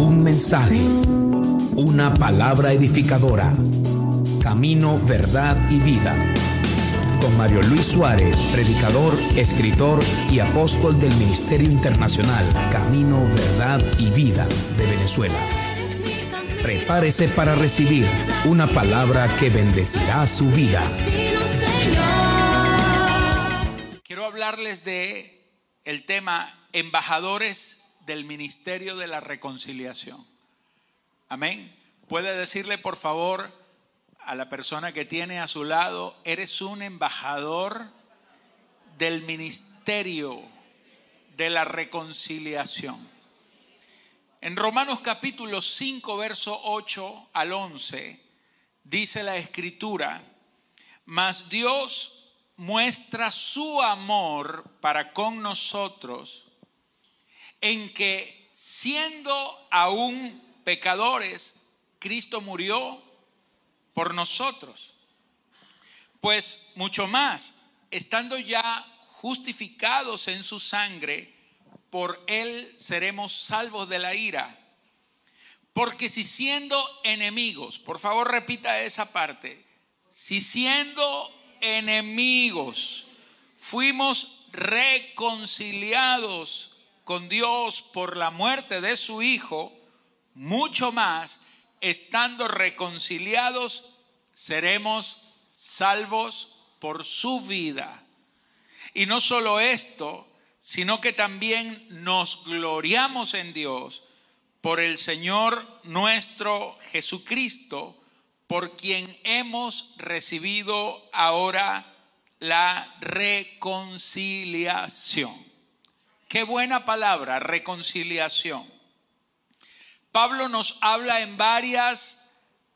Un mensaje, una palabra edificadora. Camino, verdad y vida. Con Mario Luis Suárez, predicador, escritor y apóstol del Ministerio Internacional Camino, Verdad y Vida de Venezuela. Prepárese para recibir una palabra que bendecirá su vida. Quiero hablarles de el tema embajadores del Ministerio de la Reconciliación. Amén. Puede decirle por favor a la persona que tiene a su lado, eres un embajador del Ministerio de la Reconciliación. En Romanos capítulo 5, verso 8 al 11, dice la escritura, mas Dios muestra su amor para con nosotros en que siendo aún pecadores, Cristo murió por nosotros. Pues mucho más, estando ya justificados en su sangre, por él seremos salvos de la ira. Porque si siendo enemigos, por favor repita esa parte, si siendo enemigos, fuimos reconciliados con Dios por la muerte de su Hijo, mucho más, estando reconciliados, seremos salvos por su vida. Y no solo esto, sino que también nos gloriamos en Dios por el Señor nuestro Jesucristo, por quien hemos recibido ahora la reconciliación. Qué buena palabra, reconciliación. Pablo nos habla en varias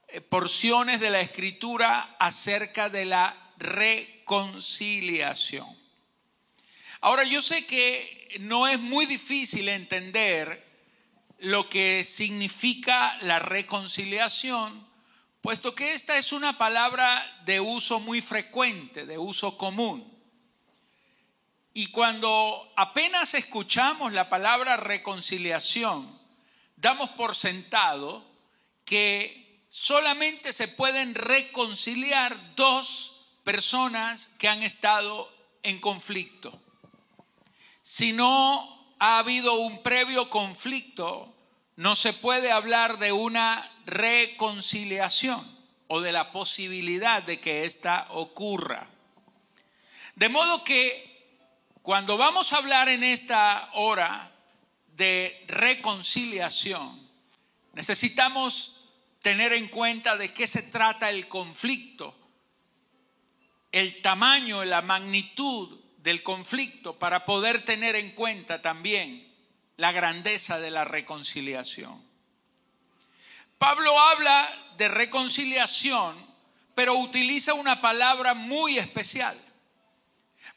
eh, porciones de la escritura acerca de la reconciliación. Ahora yo sé que no es muy difícil entender lo que significa la reconciliación puesto que esta es una palabra de uso muy frecuente, de uso común. Y cuando apenas escuchamos la palabra reconciliación, damos por sentado que solamente se pueden reconciliar dos personas que han estado en conflicto. Si no ha habido un previo conflicto, no se puede hablar de una reconciliación o de la posibilidad de que ésta ocurra. De modo que cuando vamos a hablar en esta hora de reconciliación, necesitamos tener en cuenta de qué se trata el conflicto, el tamaño, la magnitud del conflicto, para poder tener en cuenta también la grandeza de la reconciliación. Pablo habla de reconciliación, pero utiliza una palabra muy especial.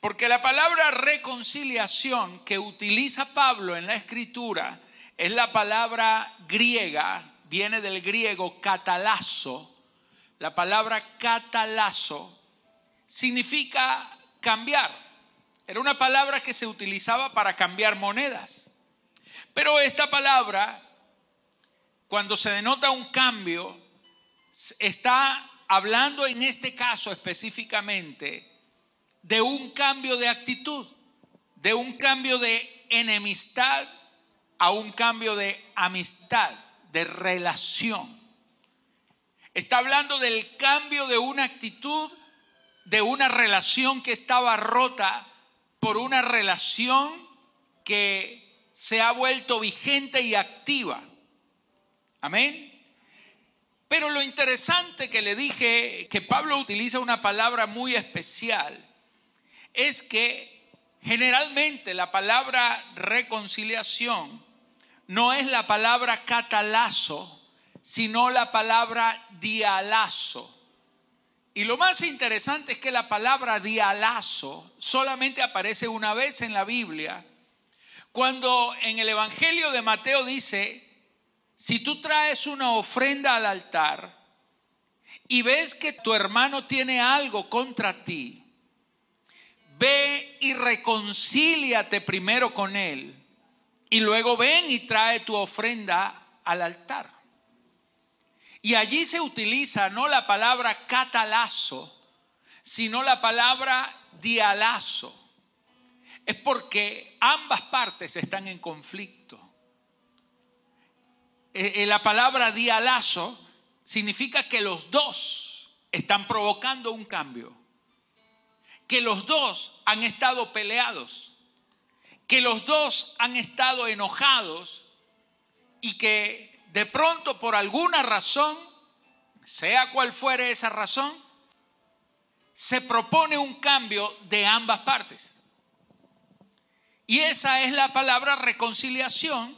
Porque la palabra reconciliación que utiliza Pablo en la escritura es la palabra griega, viene del griego catalazo. La palabra catalazo significa cambiar. Era una palabra que se utilizaba para cambiar monedas. Pero esta palabra, cuando se denota un cambio, está hablando en este caso específicamente de un cambio de actitud, de un cambio de enemistad a un cambio de amistad, de relación. Está hablando del cambio de una actitud, de una relación que estaba rota por una relación que se ha vuelto vigente y activa. Amén. Pero lo interesante que le dije, que Pablo utiliza una palabra muy especial, es que generalmente la palabra reconciliación no es la palabra catalazo, sino la palabra dialazo. Y lo más interesante es que la palabra dialazo solamente aparece una vez en la Biblia cuando en el Evangelio de Mateo dice, si tú traes una ofrenda al altar y ves que tu hermano tiene algo contra ti, ve y reconcíliate primero con él y luego ven y trae tu ofrenda al altar. Y allí se utiliza no la palabra catalazo, sino la palabra dialazo. Es porque ambas partes están en conflicto. Eh, eh, la palabra dialazo significa que los dos están provocando un cambio, que los dos han estado peleados, que los dos han estado enojados y que de pronto por alguna razón, sea cual fuere esa razón, se propone un cambio de ambas partes. Y esa es la palabra reconciliación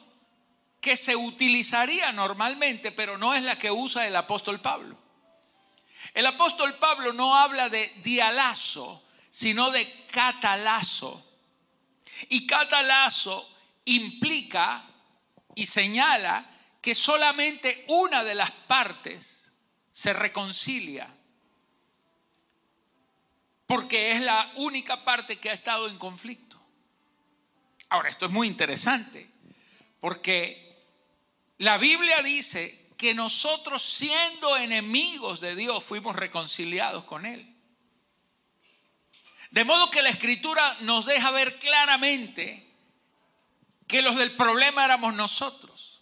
que se utilizaría normalmente, pero no es la que usa el apóstol Pablo. El apóstol Pablo no habla de dialazo, sino de catalazo. Y catalazo implica y señala que solamente una de las partes se reconcilia, porque es la única parte que ha estado en conflicto. Ahora, esto es muy interesante, porque la Biblia dice que nosotros siendo enemigos de Dios fuimos reconciliados con Él. De modo que la escritura nos deja ver claramente que los del problema éramos nosotros.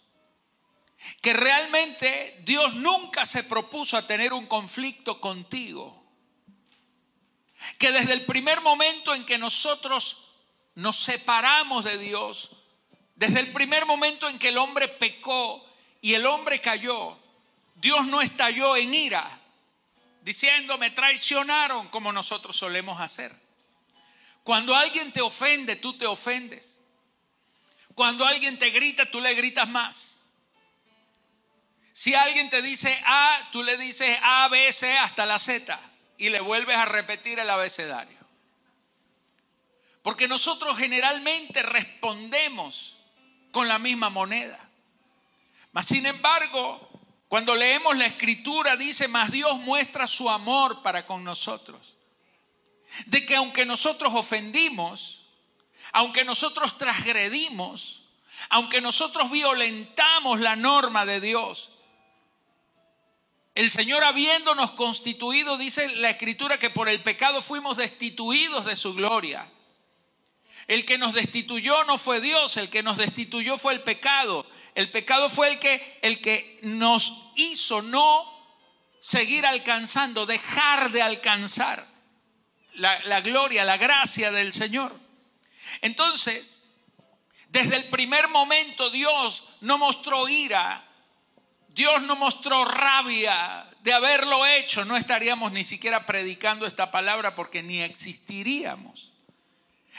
Que realmente Dios nunca se propuso a tener un conflicto contigo. Que desde el primer momento en que nosotros nos separamos de Dios, desde el primer momento en que el hombre pecó y el hombre cayó, Dios no estalló en ira, diciendo, me traicionaron como nosotros solemos hacer. Cuando alguien te ofende, tú te ofendes. Cuando alguien te grita, tú le gritas más. Si alguien te dice A, tú le dices A, B, C hasta la Z y le vuelves a repetir el abecedario. Porque nosotros generalmente respondemos con la misma moneda. Mas sin embargo, cuando leemos la escritura dice, mas Dios muestra su amor para con nosotros. De que aunque nosotros ofendimos, aunque nosotros transgredimos, aunque nosotros violentamos la norma de Dios, el Señor habiéndonos constituido, dice la escritura, que por el pecado fuimos destituidos de su gloria. El que nos destituyó no fue Dios, el que nos destituyó fue el pecado. El pecado fue el que, el que nos hizo no seguir alcanzando, dejar de alcanzar la, la gloria, la gracia del Señor. Entonces, desde el primer momento Dios no mostró ira, Dios no mostró rabia de haberlo hecho, no estaríamos ni siquiera predicando esta palabra porque ni existiríamos.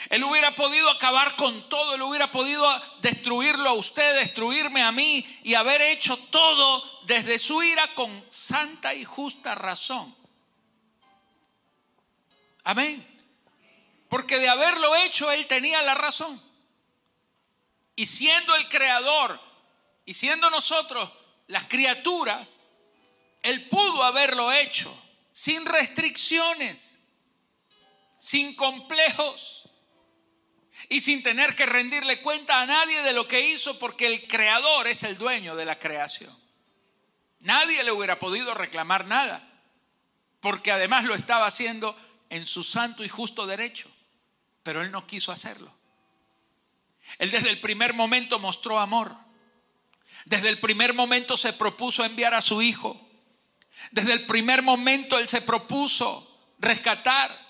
Él hubiera podido acabar con todo, él hubiera podido destruirlo a usted, destruirme a mí y haber hecho todo desde su ira con santa y justa razón. Amén. Porque de haberlo hecho él tenía la razón. Y siendo el creador y siendo nosotros las criaturas, él pudo haberlo hecho sin restricciones, sin complejos y sin tener que rendirle cuenta a nadie de lo que hizo porque el creador es el dueño de la creación. Nadie le hubiera podido reclamar nada porque además lo estaba haciendo en su santo y justo derecho, pero él no quiso hacerlo. Él desde el primer momento mostró amor. Desde el primer momento se propuso enviar a su hijo. Desde el primer momento él se propuso rescatar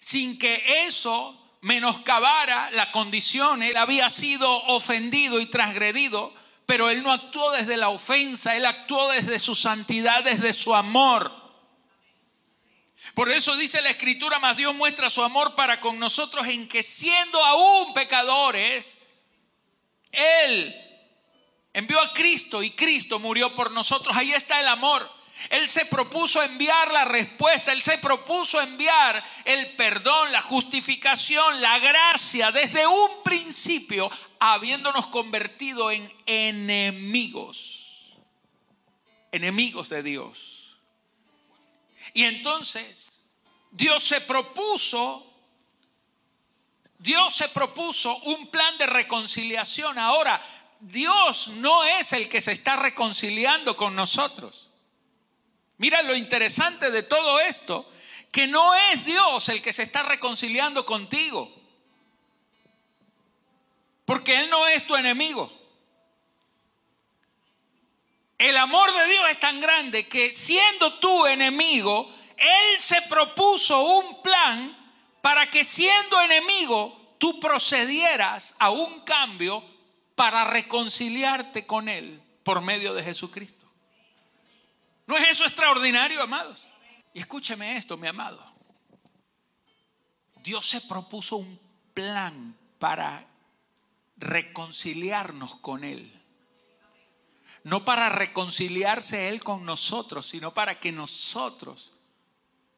sin que eso menoscabara la condición, él había sido ofendido y transgredido, pero él no actuó desde la ofensa, él actuó desde su santidad, desde su amor. Por eso dice la escritura, más Dios muestra su amor para con nosotros en que siendo aún pecadores, Él envió a Cristo y Cristo murió por nosotros. Ahí está el amor. Él se propuso enviar la respuesta, Él se propuso enviar el perdón, la justificación, la gracia desde un principio, habiéndonos convertido en enemigos, enemigos de Dios. Y entonces Dios se propuso, Dios se propuso un plan de reconciliación. Ahora, Dios no es el que se está reconciliando con nosotros. Mira lo interesante de todo esto, que no es Dios el que se está reconciliando contigo. Porque Él no es tu enemigo. El amor de Dios es tan grande que siendo tu enemigo, Él se propuso un plan para que siendo enemigo, tú procedieras a un cambio para reconciliarte con Él por medio de Jesucristo. ¿No es eso extraordinario, amados? Y escúcheme esto, mi amado. Dios se propuso un plan para reconciliarnos con Él. No para reconciliarse Él con nosotros, sino para que nosotros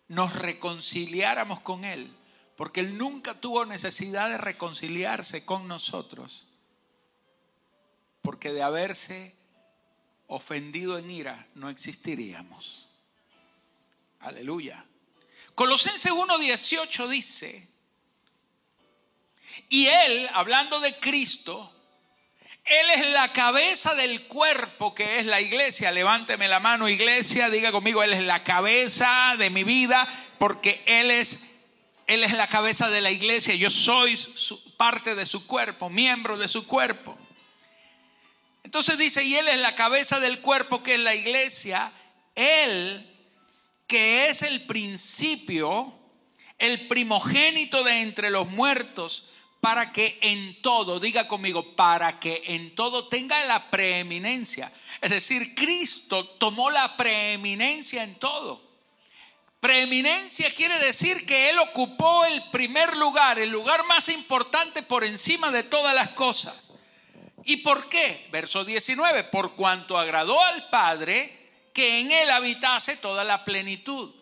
nos reconciliáramos con Él. Porque Él nunca tuvo necesidad de reconciliarse con nosotros. Porque de haberse ofendido en ira no existiríamos. Aleluya. Colosenses 1.18 dice, y Él, hablando de Cristo, Él es la cabeza del cuerpo que es la iglesia. Levánteme la mano, iglesia, diga conmigo, Él es la cabeza de mi vida porque Él es, Él es la cabeza de la iglesia. Yo soy parte de su cuerpo, miembro de su cuerpo. Entonces dice, y Él es la cabeza del cuerpo que es la iglesia. Él, que es el principio, el primogénito de entre los muertos para que en todo, diga conmigo, para que en todo tenga la preeminencia. Es decir, Cristo tomó la preeminencia en todo. Preeminencia quiere decir que Él ocupó el primer lugar, el lugar más importante por encima de todas las cosas. ¿Y por qué? Verso 19, por cuanto agradó al Padre que en Él habitase toda la plenitud.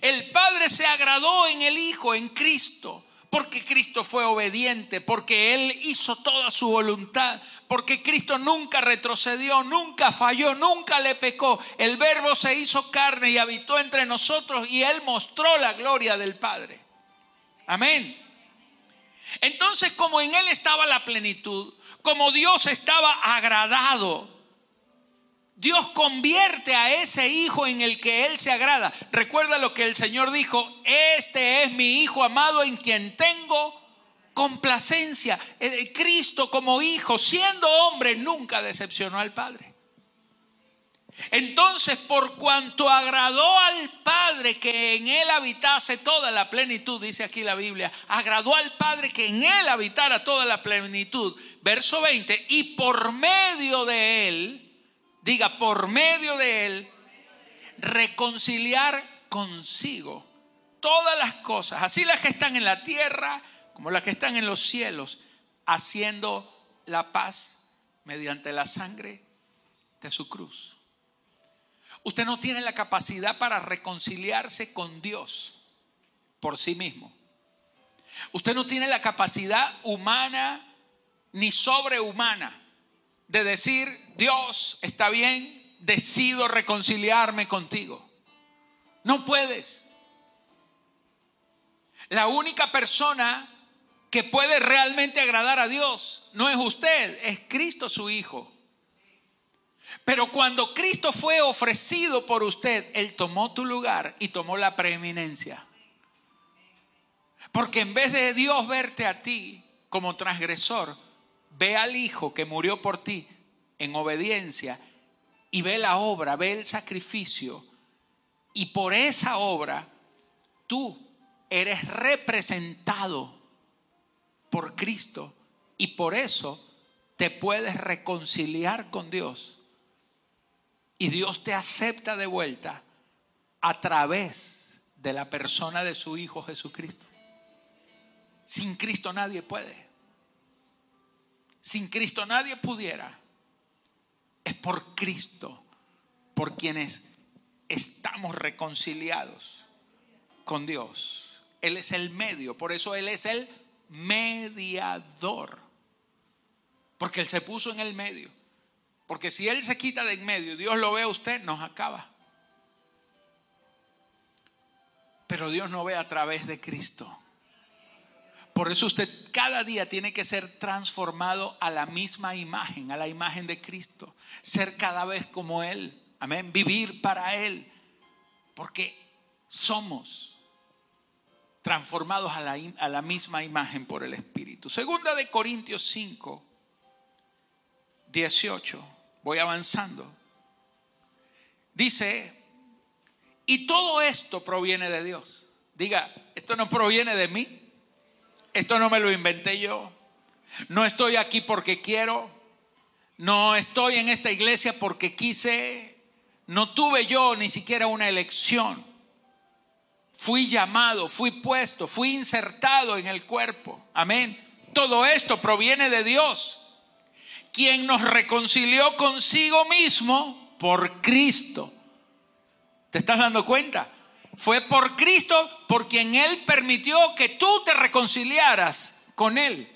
El Padre se agradó en el Hijo, en Cristo porque Cristo fue obediente, porque Él hizo toda su voluntad, porque Cristo nunca retrocedió, nunca falló, nunca le pecó. El verbo se hizo carne y habitó entre nosotros y Él mostró la gloria del Padre. Amén. Entonces, como en Él estaba la plenitud, como Dios estaba agradado Dios convierte a ese hijo en el que Él se agrada. Recuerda lo que el Señor dijo, este es mi hijo amado en quien tengo complacencia. El Cristo como hijo, siendo hombre, nunca decepcionó al Padre. Entonces, por cuanto agradó al Padre que en Él habitase toda la plenitud, dice aquí la Biblia, agradó al Padre que en Él habitara toda la plenitud. Verso 20, y por medio de Él, diga, por medio de Él, reconciliar consigo todas las cosas, así las que están en la tierra como las que están en los cielos, haciendo la paz mediante la sangre de su cruz. Usted no tiene la capacidad para reconciliarse con Dios por sí mismo. Usted no tiene la capacidad humana ni sobrehumana de decir, Dios, está bien, decido reconciliarme contigo. No puedes. La única persona que puede realmente agradar a Dios no es usted, es Cristo su Hijo. Pero cuando Cristo fue ofrecido por usted, Él tomó tu lugar y tomó la preeminencia. Porque en vez de Dios verte a ti como transgresor, ve al Hijo que murió por ti en obediencia y ve la obra, ve el sacrificio y por esa obra tú eres representado por Cristo y por eso te puedes reconciliar con Dios y Dios te acepta de vuelta a través de la persona de su Hijo Jesucristo. Sin Cristo nadie puede. Sin Cristo nadie pudiera. Es por Cristo, por quienes estamos reconciliados con Dios. Él es el medio, por eso Él es el mediador. Porque Él se puso en el medio. Porque si Él se quita de en medio, Dios lo ve a usted, nos acaba. Pero Dios no ve a través de Cristo. Por eso usted cada día tiene que ser transformado a la misma imagen, a la imagen de Cristo. Ser cada vez como Él. Amén. Vivir para Él. Porque somos transformados a la, a la misma imagen por el Espíritu. Segunda de Corintios 5, 18. Voy avanzando. Dice, y todo esto proviene de Dios. Diga, esto no proviene de mí. Esto no me lo inventé yo. No estoy aquí porque quiero. No estoy en esta iglesia porque quise. No tuve yo ni siquiera una elección. Fui llamado, fui puesto, fui insertado en el cuerpo. Amén. Todo esto proviene de Dios, quien nos reconcilió consigo mismo por Cristo. ¿Te estás dando cuenta? Fue por Cristo por quien Él permitió que tú te reconciliaras con Él.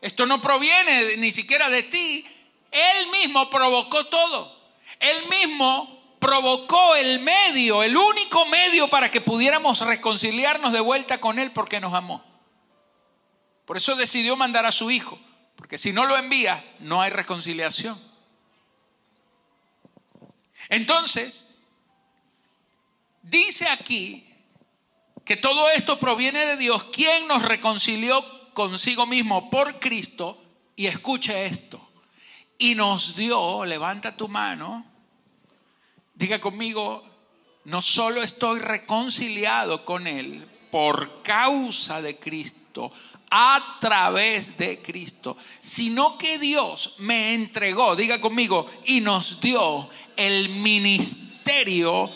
Esto no proviene ni siquiera de ti. Él mismo provocó todo. Él mismo provocó el medio, el único medio para que pudiéramos reconciliarnos de vuelta con Él porque nos amó. Por eso decidió mandar a su Hijo. Porque si no lo envía, no hay reconciliación. Entonces, Dice aquí que todo esto proviene de Dios, quien nos reconcilió consigo mismo por Cristo, y escuche esto, y nos dio, levanta tu mano, diga conmigo, no solo estoy reconciliado con Él por causa de Cristo, a través de Cristo, sino que Dios me entregó, diga conmigo, y nos dio el ministerio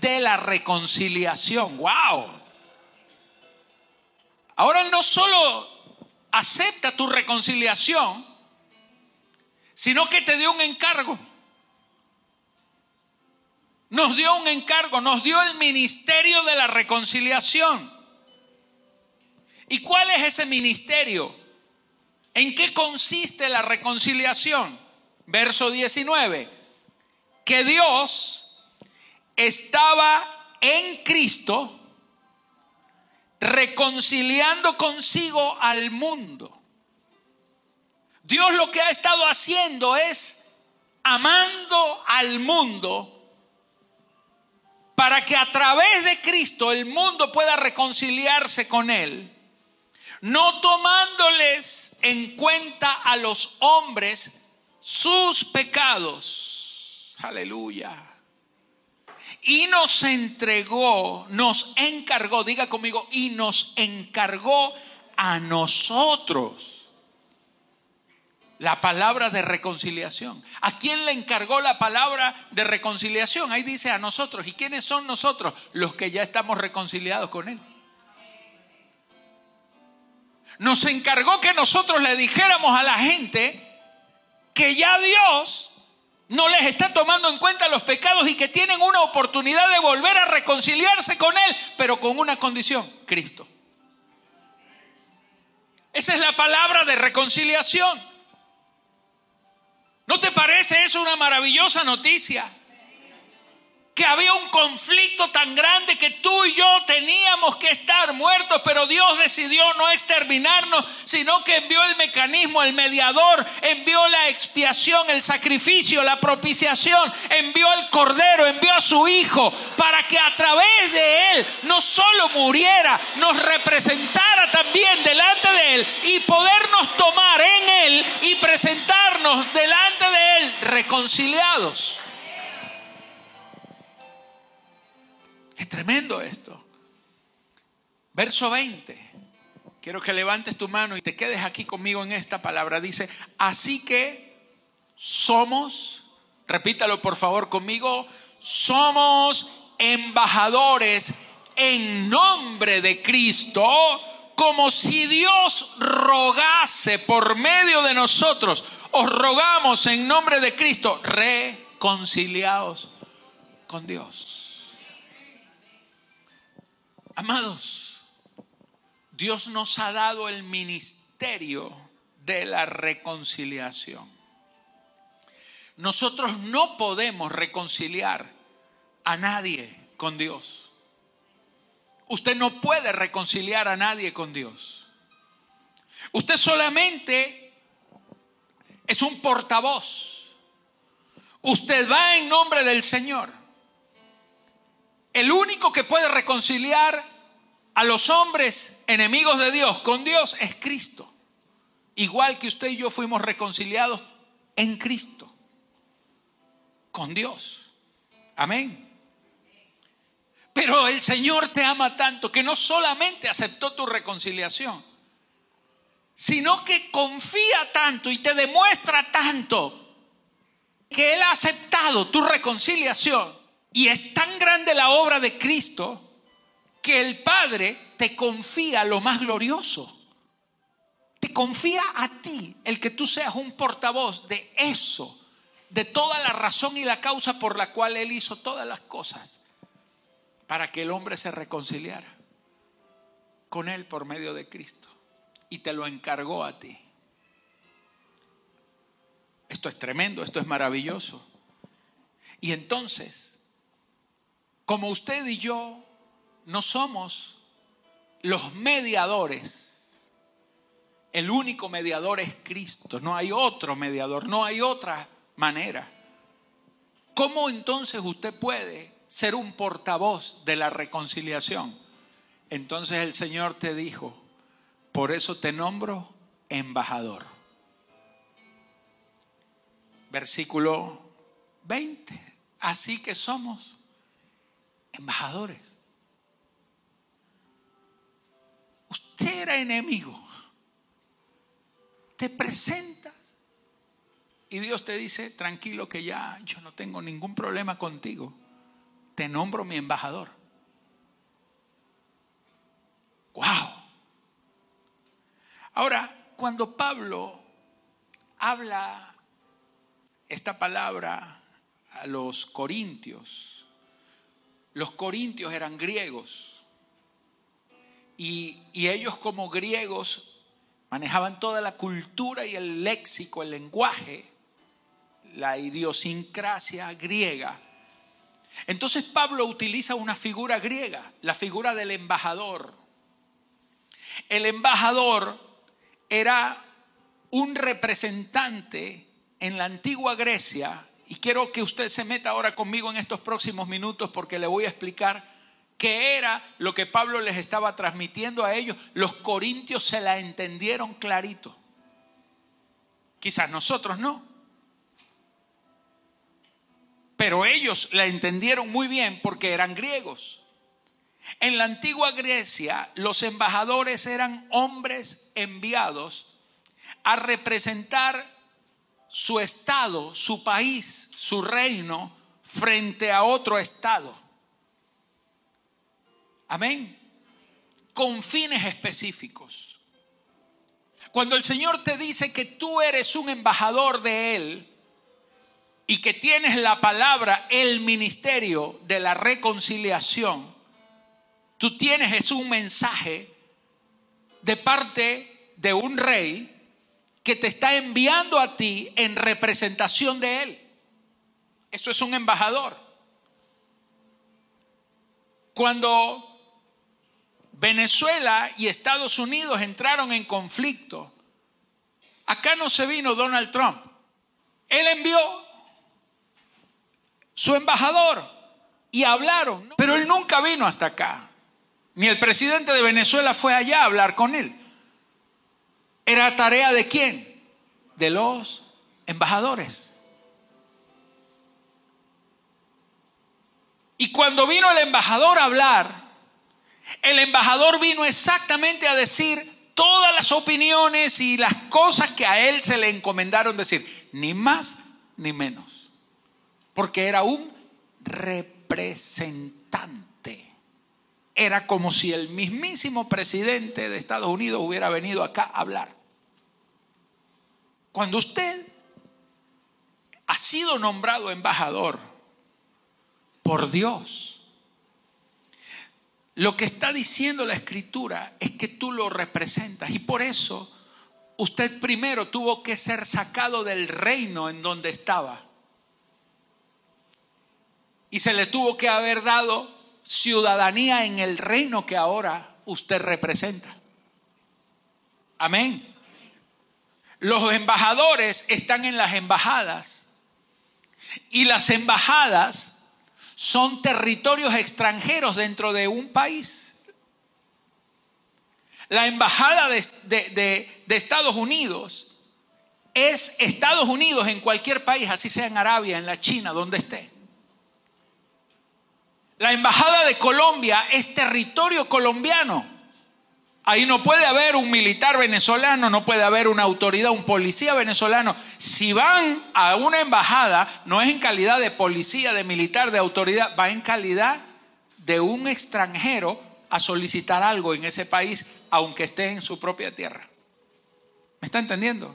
de la reconciliación. ¡Wow! Ahora no solo acepta tu reconciliación, sino que te dio un encargo. Nos dio un encargo, nos dio el ministerio de la reconciliación. ¿Y cuál es ese ministerio? ¿En qué consiste la reconciliación? Verso 19. Que Dios estaba en Cristo reconciliando consigo al mundo. Dios lo que ha estado haciendo es amando al mundo para que a través de Cristo el mundo pueda reconciliarse con Él, no tomándoles en cuenta a los hombres sus pecados. Aleluya y nos entregó, nos encargó, diga conmigo, y nos encargó a nosotros la palabra de reconciliación. ¿A quién le encargó la palabra de reconciliación? Ahí dice a nosotros. ¿Y quiénes son nosotros? Los que ya estamos reconciliados con Él. Nos encargó que nosotros le dijéramos a la gente que ya Dios no les está tomando en cuenta los pecados y que tienen una oportunidad de volver a reconciliarse con Él, pero con una condición, Cristo. Esa es la palabra de reconciliación. ¿No te parece eso una maravillosa noticia? Que había un conflicto tan grande que tú y yo teníamos que estar muertos, pero Dios decidió no exterminarnos, sino que envió el mecanismo, el mediador, envió la expiación, el sacrificio, la propiciación, envió el cordero, envió a su hijo, para que a través de él no solo muriera, nos representara también delante de él y podernos tomar en él y presentarnos delante de él reconciliados. Qué tremendo esto. Verso 20. Quiero que levantes tu mano y te quedes aquí conmigo en esta palabra. Dice, así que somos, repítalo por favor conmigo, somos embajadores en nombre de Cristo, como si Dios rogase por medio de nosotros. Os rogamos en nombre de Cristo, reconciliados con Dios. Amados, Dios nos ha dado el ministerio de la reconciliación. Nosotros no podemos reconciliar a nadie con Dios. Usted no puede reconciliar a nadie con Dios. Usted solamente es un portavoz. Usted va en nombre del Señor. El único que puede reconciliar a los hombres enemigos de Dios con Dios es Cristo. Igual que usted y yo fuimos reconciliados en Cristo, con Dios. Amén. Pero el Señor te ama tanto que no solamente aceptó tu reconciliación, sino que confía tanto y te demuestra tanto que Él ha aceptado tu reconciliación. Y es tan grande la obra de Cristo que el Padre te confía lo más glorioso. Te confía a ti el que tú seas un portavoz de eso, de toda la razón y la causa por la cual Él hizo todas las cosas, para que el hombre se reconciliara con Él por medio de Cristo. Y te lo encargó a ti. Esto es tremendo, esto es maravilloso. Y entonces, como usted y yo no somos los mediadores, el único mediador es Cristo, no hay otro mediador, no hay otra manera. ¿Cómo entonces usted puede ser un portavoz de la reconciliación? Entonces el Señor te dijo, por eso te nombro embajador. Versículo 20. Así que somos embajadores. Usted era enemigo. Te presentas y Dios te dice, tranquilo que ya yo no tengo ningún problema contigo. Te nombro mi embajador. Wow. Ahora, cuando Pablo habla esta palabra a los corintios. Los corintios eran griegos y, ellos como griegos manejaban toda la cultura y el léxico, el lenguaje, la idiosincrasia griega. Entonces Pablo utiliza una figura griega, la figura del embajador. El embajador era un representante en la antigua Grecia, y quiero que usted se meta ahora conmigo en estos próximos minutos porque le voy a explicar qué era lo que Pablo les estaba transmitiendo a ellos. Los corintios se la entendieron clarito. Quizás nosotros no. Pero ellos la entendieron muy bien porque eran griegos. En la antigua Grecia los embajadores eran hombres enviados a representar su estado, su país, su reino frente a otro estado. Amén. Con fines específicos. Cuando el Señor te dice que tú eres un embajador de Él y que tienes la palabra, el ministerio de la reconciliación, tú tienes es un mensaje de parte de un rey que te está enviando a ti en representación de Él. Eso es un embajador. Cuando Venezuela y Estados Unidos entraron en conflicto, acá no se vino Donald Trump. Él envió su embajador y hablaron, pero él nunca vino hasta acá. Ni el presidente de Venezuela fue allá a hablar con él. ¿Era tarea de quién? De los embajadores. Y cuando vino el embajador a hablar, el embajador vino exactamente a decir todas las opiniones y las cosas que a él se le encomendaron decir, ni más ni menos, porque era un representante. Era como si el mismísimo presidente de Estados Unidos hubiera venido acá a hablar. Cuando usted ha sido nombrado embajador por Dios, lo que está diciendo la escritura es que tú lo representas y por eso usted primero tuvo que ser sacado del reino en donde estaba. Y se le tuvo que haber dado ciudadanía en el reino que ahora usted representa. Amén. Los embajadores están en las embajadas y las embajadas son territorios extranjeros dentro de un país. La embajada de, Estados Unidos es Estados Unidos en cualquier país, así sea en Arabia, en la China, donde esté. La embajada de Colombia es territorio colombiano. Ahí no puede haber un militar venezolano, no puede haber una autoridad, un policía venezolano. Si van a una embajada, no es en calidad de policía, de militar, de autoridad, va en calidad de un extranjero a solicitar algo en ese país, aunque esté en su propia tierra. ¿Me está entendiendo?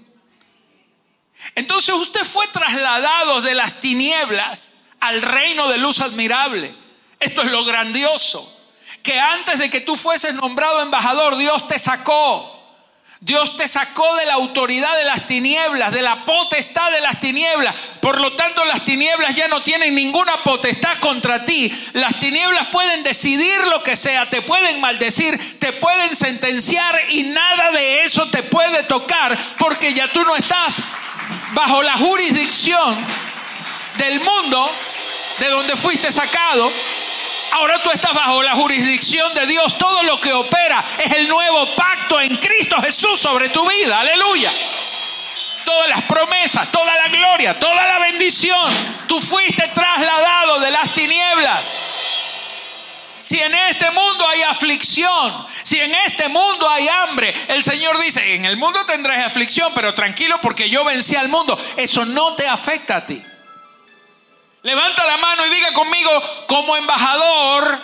Entonces usted fue trasladado de las tinieblas al reino de luz admirable. Esto es lo grandioso que antes de que tú fueses nombrado embajador, Dios te sacó. Dios te sacó de la autoridad de las tinieblas, de la potestad de las tinieblas. Por lo tanto, las tinieblas ya no tienen ninguna potestad contra ti. Las tinieblas pueden decidir lo que sea, te pueden maldecir, te pueden sentenciar y nada de eso te puede tocar porque ya tú no estás bajo la jurisdicción del mundo de donde fuiste sacado Ahora tú estás bajo la jurisdicción de Dios. Todo lo que opera es el nuevo pacto en Cristo Jesús sobre tu vida. Aleluya. Todas las promesas, toda la gloria, toda la bendición. Tú fuiste trasladado de las tinieblas. Si en este mundo hay aflicción, si en este mundo hay hambre, el Señor dice, en el mundo tendrás aflicción, pero tranquilo porque yo vencí al mundo. Eso no te afecta a ti. Levanta la mano y diga conmigo, como embajador,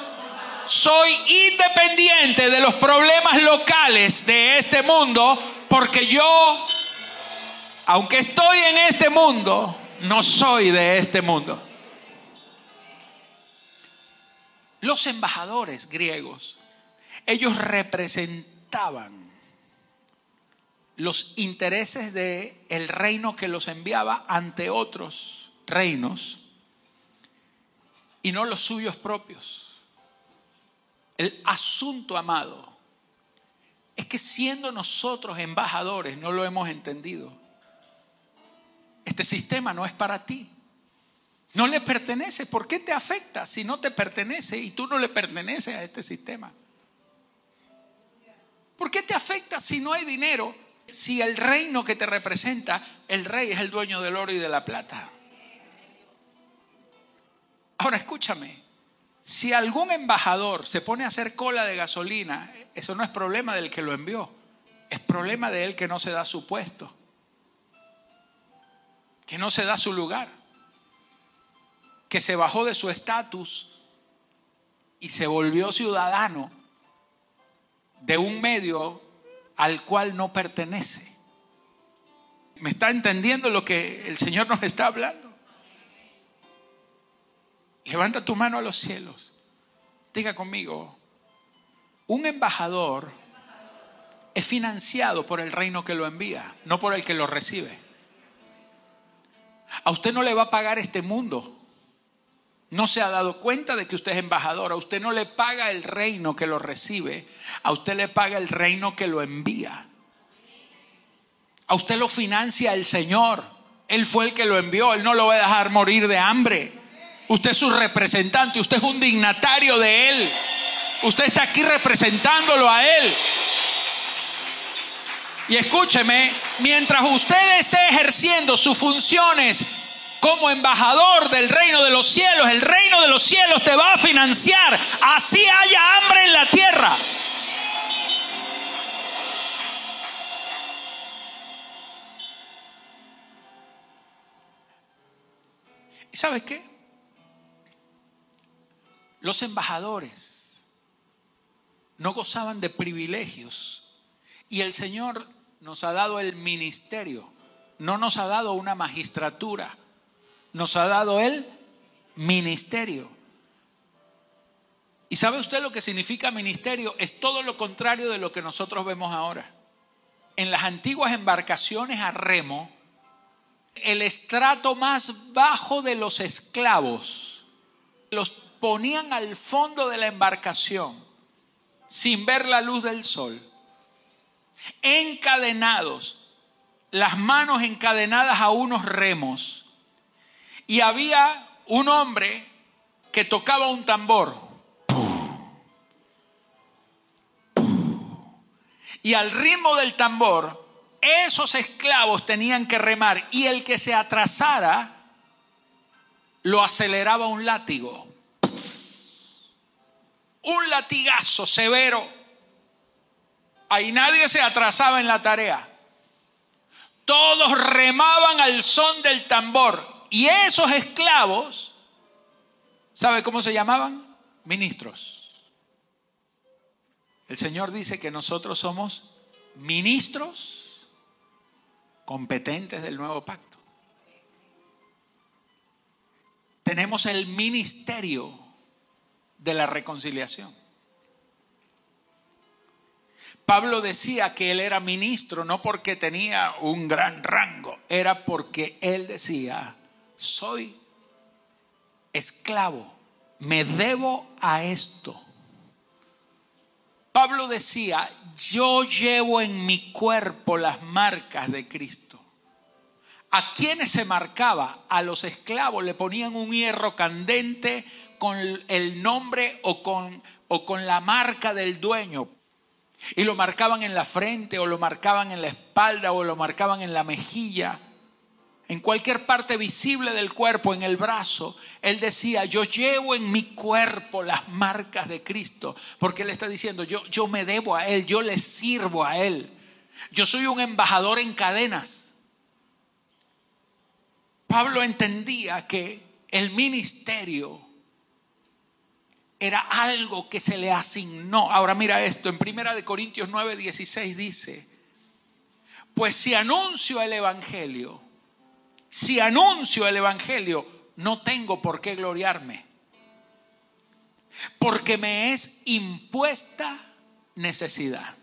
soy independiente de los problemas locales de este mundo, porque yo, aunque estoy en este mundo, no soy de este mundo. Los embajadores griegos, ellos representaban los intereses del el reino que los enviaba ante otros reinos y no los suyos propios. El asunto, amado, es que siendo nosotros embajadores no lo hemos entendido. Este sistema no es para ti. No le pertenece. ¿Por qué te afecta si no te pertenece y tú no le perteneces a este sistema? ¿Por qué te afecta si no hay dinero? Si el reino que te representa, el rey es el dueño del oro y de la plata. Ahora escúchame, si algún embajador se pone a hacer cola de gasolina, eso no es problema del que lo envió, es problema de él que no se da su puesto, que no se da su lugar, que se bajó de su estatus y se volvió ciudadano de un medio al cual no pertenece. ¿Me está entendiendo lo que el Señor nos está hablando? Levanta tu mano a los cielos. Diga conmigo, un embajador es financiado por el reino que lo envía, no por el que lo recibe. A usted no le va a pagar este mundo. No se ha dado cuenta de que usted es embajador. A usted no le paga el reino que lo recibe. A usted le paga el reino que lo envía. A usted lo financia el Señor. Él fue el que lo envió. Él no lo va a dejar morir de hambre. Usted es su representante, usted es un dignatario de Él. Usted está aquí representándolo a Él. Y escúcheme, mientras usted esté ejerciendo sus funciones como embajador del reino de los cielos, el reino de los cielos te va a financiar, así haya hambre en la tierra. ¿Y sabes qué? Los embajadores no gozaban de privilegios y el Señor nos ha dado el ministerio, no nos ha dado una magistratura, nos ha dado el ministerio. ¿Y sabe usted lo que significa ministerio? Es todo lo contrario de lo que nosotros vemos ahora. En las antiguas embarcaciones a remo, el estrato más bajo de los esclavos, los ponían al fondo de la embarcación sin ver la luz del sol, encadenados, las manos encadenadas a unos remos, y había un hombre que tocaba un tambor. Y al ritmo del tambor, esos esclavos tenían que remar y el que se atrasara lo aceleraba un látigo. Un latigazo severo. Ahí nadie se atrasaba en la tarea. Todos remaban al son del tambor. Y esos esclavos, ¿sabe cómo se llamaban? Ministros. El Señor dice que nosotros somos ministros competentes del nuevo pacto tenemos el ministerio de la reconciliación. Pablo decía que él era ministro no porque tenía un gran rango, era porque él decía, soy esclavo, me debo a esto. Pablo decía, yo llevo en mi cuerpo las marcas de Cristo. ¿A quiénes se marcaba? A los esclavos le ponían un hierro candente con el nombre o con, o con la marca del dueño. Y lo marcaban en la frente o lo marcaban en la espalda o lo marcaban en la mejilla. En cualquier parte visible del cuerpo, en el brazo, él decía, yo llevo en mi cuerpo las marcas de Cristo, porque él está diciendo, yo, yo me debo a él, yo le sirvo a él. Yo soy un embajador en cadenas. Pablo entendía que el ministerio era algo que se le asignó. Ahora mira esto, en Primera de Corintios 9, 16 dice, pues si anuncio el Evangelio, si anuncio el Evangelio, no tengo por qué gloriarme, porque me es impuesta necesidad.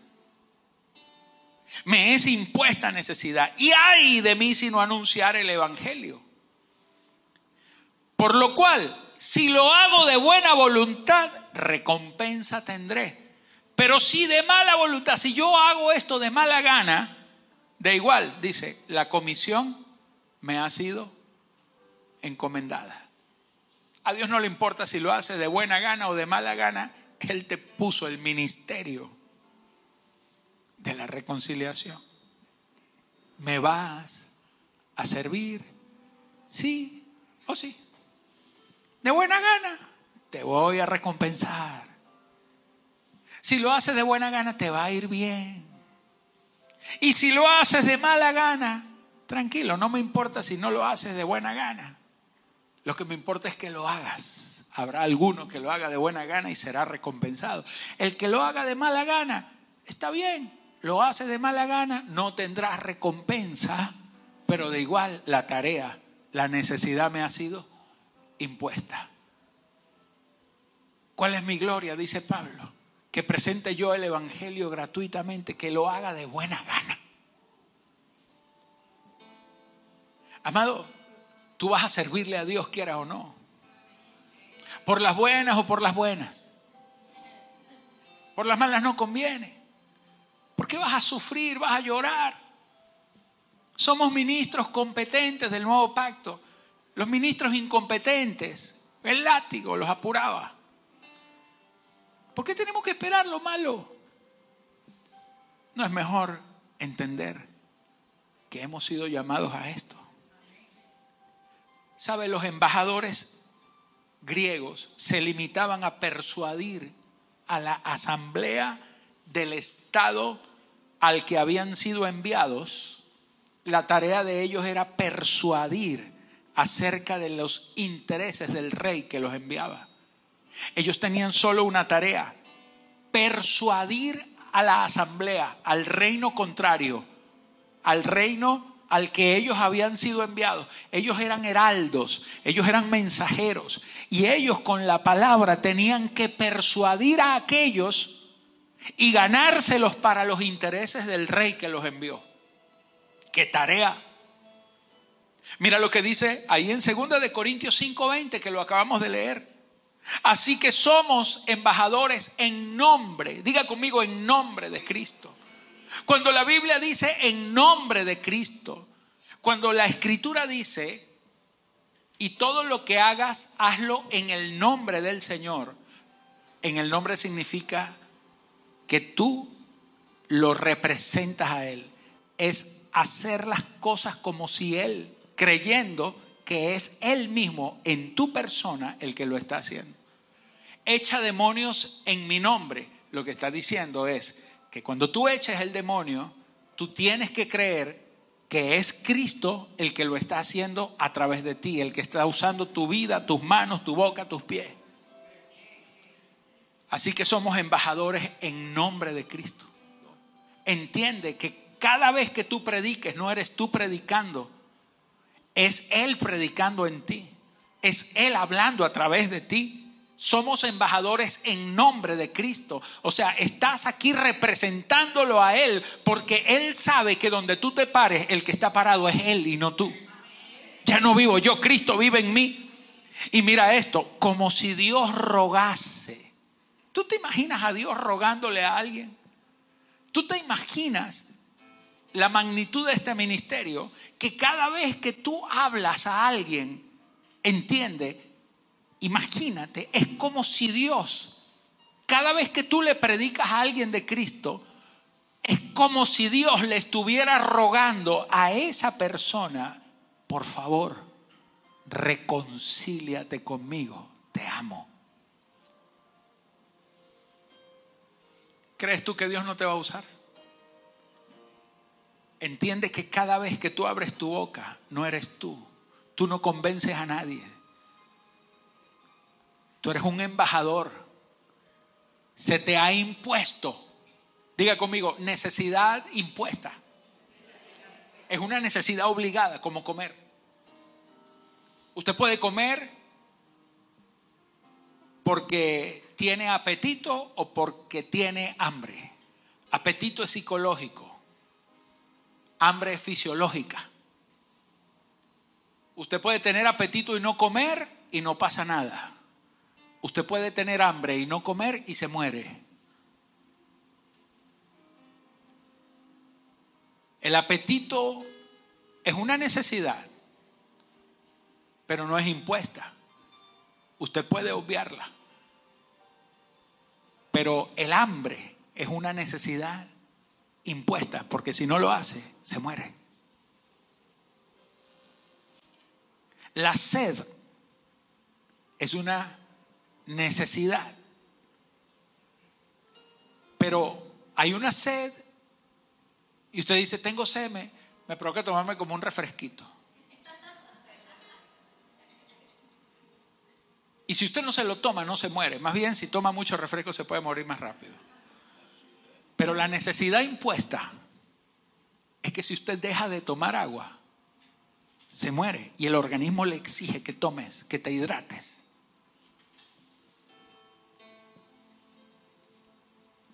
Me es impuesta necesidad. Y hay de mí si no anunciar el Evangelio. Por lo cual, si lo hago de buena voluntad, recompensa tendré. Pero si de mala voluntad, si yo hago esto de mala gana, de igual, dice, la comisión me ha sido encomendada. A Dios no le importa si lo hace de buena gana o de mala gana, Él te puso el ministerio de la reconciliación. ¿Me vas a servir? Sí o sí. De buena gana, te voy a recompensar. Si lo haces de buena gana, te va a ir bien. Y si lo haces de mala gana, tranquilo, no me importa si no lo haces de buena gana. Lo que me importa es que lo hagas. Habrá alguno que lo haga de buena gana y será recompensado. El que lo haga de mala gana, está bien, lo hace de mala gana, no tendrás recompensa, pero de igual la tarea, la necesidad me ha sido impuesta. ¿Cuál es mi gloria? Dice Pablo. Que presente yo el Evangelio gratuitamente, que lo haga de buena gana. Amado, tú vas a servirle a Dios, quiera o no. Por las buenas o por las buenas. Por las malas no conviene. ¿Por qué vas a sufrir? ¿Vas a llorar? Somos ministros competentes del nuevo pacto. Los ministros incompetentes, el látigo los apuraba. ¿Por qué tenemos que esperar lo malo? ¿No es mejor entender que hemos sido llamados a esto? ¿Sabe? Los embajadores griegos se limitaban a persuadir a la asamblea del Estado al que habían sido enviados, la tarea de ellos era persuadir acerca de los intereses del rey que los enviaba. Ellos tenían solo una tarea, persuadir a la asamblea, al reino contrario, al reino al que ellos habían sido enviados. Ellos eran heraldos, ellos eran mensajeros y ellos con la palabra tenían que persuadir a aquellos y ganárselos para los intereses del rey que los envió. ¡Qué tarea! Mira lo que dice ahí en 2 de Corintios 5:20 que lo acabamos de leer. Así que somos embajadores en nombre, diga conmigo en nombre de Cristo. Cuando la Biblia dice en nombre de Cristo, cuando la escritura dice, y todo lo que hagas, hazlo en el nombre del Señor, en el nombre significa que tú lo representas a Él. Es hacer las cosas como si Él, creyendo que es Él mismo en tu persona el que lo está haciendo. Echa demonios en mi nombre. Lo que está diciendo es que cuando tú eches el demonio, tú tienes que creer que es Cristo el que lo está haciendo a través de ti, el que está usando tu vida, tus manos, tu boca, tus pies. Así que somos embajadores en nombre de Cristo. Entiende que cada vez que tú prediques, no eres tú predicando, es Él predicando en ti. Es Él hablando a través de ti. Somos embajadores en nombre de Cristo. O sea, estás aquí representándolo a Él porque Él sabe que donde tú te pares, el que está parado es Él y no tú. Ya no vivo yo, Cristo vive en mí. Y mira esto, como si Dios rogase. ¿Tú te imaginas a Dios rogándole a alguien? ¿Tú te imaginas la magnitud de este ministerio, que cada vez que tú hablas a alguien, entiende, imagínate, es como si Dios, cada vez que tú le predicas a alguien de Cristo, es como si Dios le estuviera rogando a esa persona, por favor, reconcíliate conmigo, te amo. ¿Crees tú que Dios no te va a usar? Entiende que cada vez que tú abres tu boca, no eres tú. Tú no convences a nadie. Tú eres un embajador. Se te ha impuesto. Diga conmigo, necesidad impuesta. Es una necesidad obligada, como comer. Usted puede comer porque tiene apetito o porque tiene hambre. Apetito es psicológico hambre fisiológica. Usted puede tener apetito y no comer y no pasa nada. Usted puede tener hambre y no comer y se muere. El apetito es una necesidad, pero no es impuesta. Usted puede obviarla. Pero el hambre es una necesidad impuesta, porque si no lo hace, se muere. La sed es una necesidad, pero hay una sed y usted dice, tengo sed, me, me provoca tomarme como un refresquito. Y si usted no se lo toma, no se muere. Más bien, si toma mucho refresco, se puede morir más rápido. Pero la necesidad impuesta es que si usted deja de tomar agua, se muere y el organismo le exige que tomes, que te hidrates.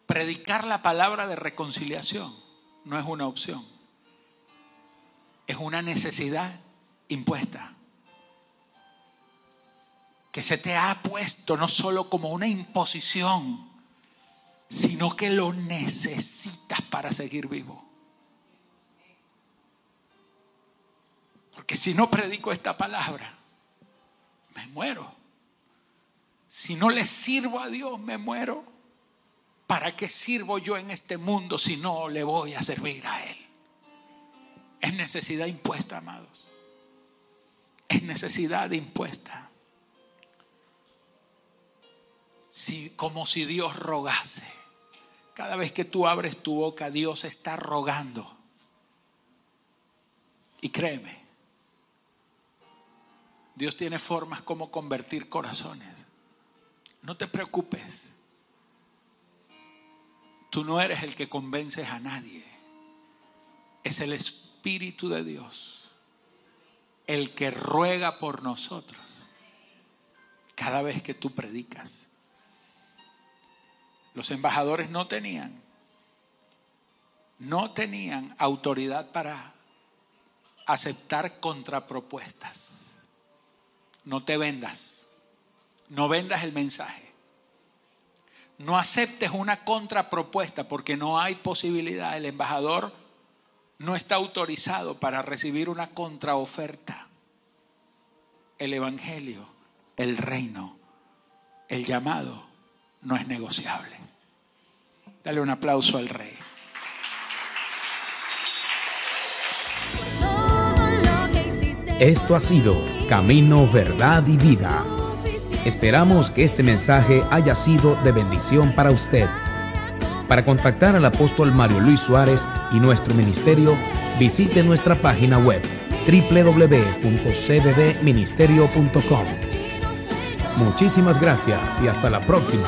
Predicar la palabra de reconciliación no es una opción, es una necesidad impuesta que se te ha puesto no solo como una imposición, sino que lo necesitas para seguir vivo. Porque si no predico esta palabra, me muero. Si no le sirvo a Dios, me muero. ¿Para qué sirvo yo en este mundo si no le voy a servir a Él? Es necesidad impuesta, amados. Es necesidad impuesta. Como si Dios rogase. Cada vez que tú abres tu boca, Dios está rogando. Y créeme, Dios tiene formas como convertir corazones. No te preocupes. Tú no eres el que convences a nadie. Es el Espíritu de Dios el que ruega por nosotros cada vez que tú predicas. Los embajadores no tenían, no tenían autoridad para aceptar contrapropuestas. No te vendas, no vendas el mensaje. No aceptes una contrapropuesta porque no hay posibilidad. El embajador no está autorizado para recibir una contraoferta. El Evangelio, el reino, el llamado no es negociable. Dale un aplauso al rey. Esto ha sido Camino, Verdad y Vida. Esperamos que este mensaje haya sido de bendición para usted. Para contactar al apóstol Mario Luis Suárez y nuestro ministerio, visite nuestra página web www.cbbministerio.com. Muchísimas gracias y hasta la próxima.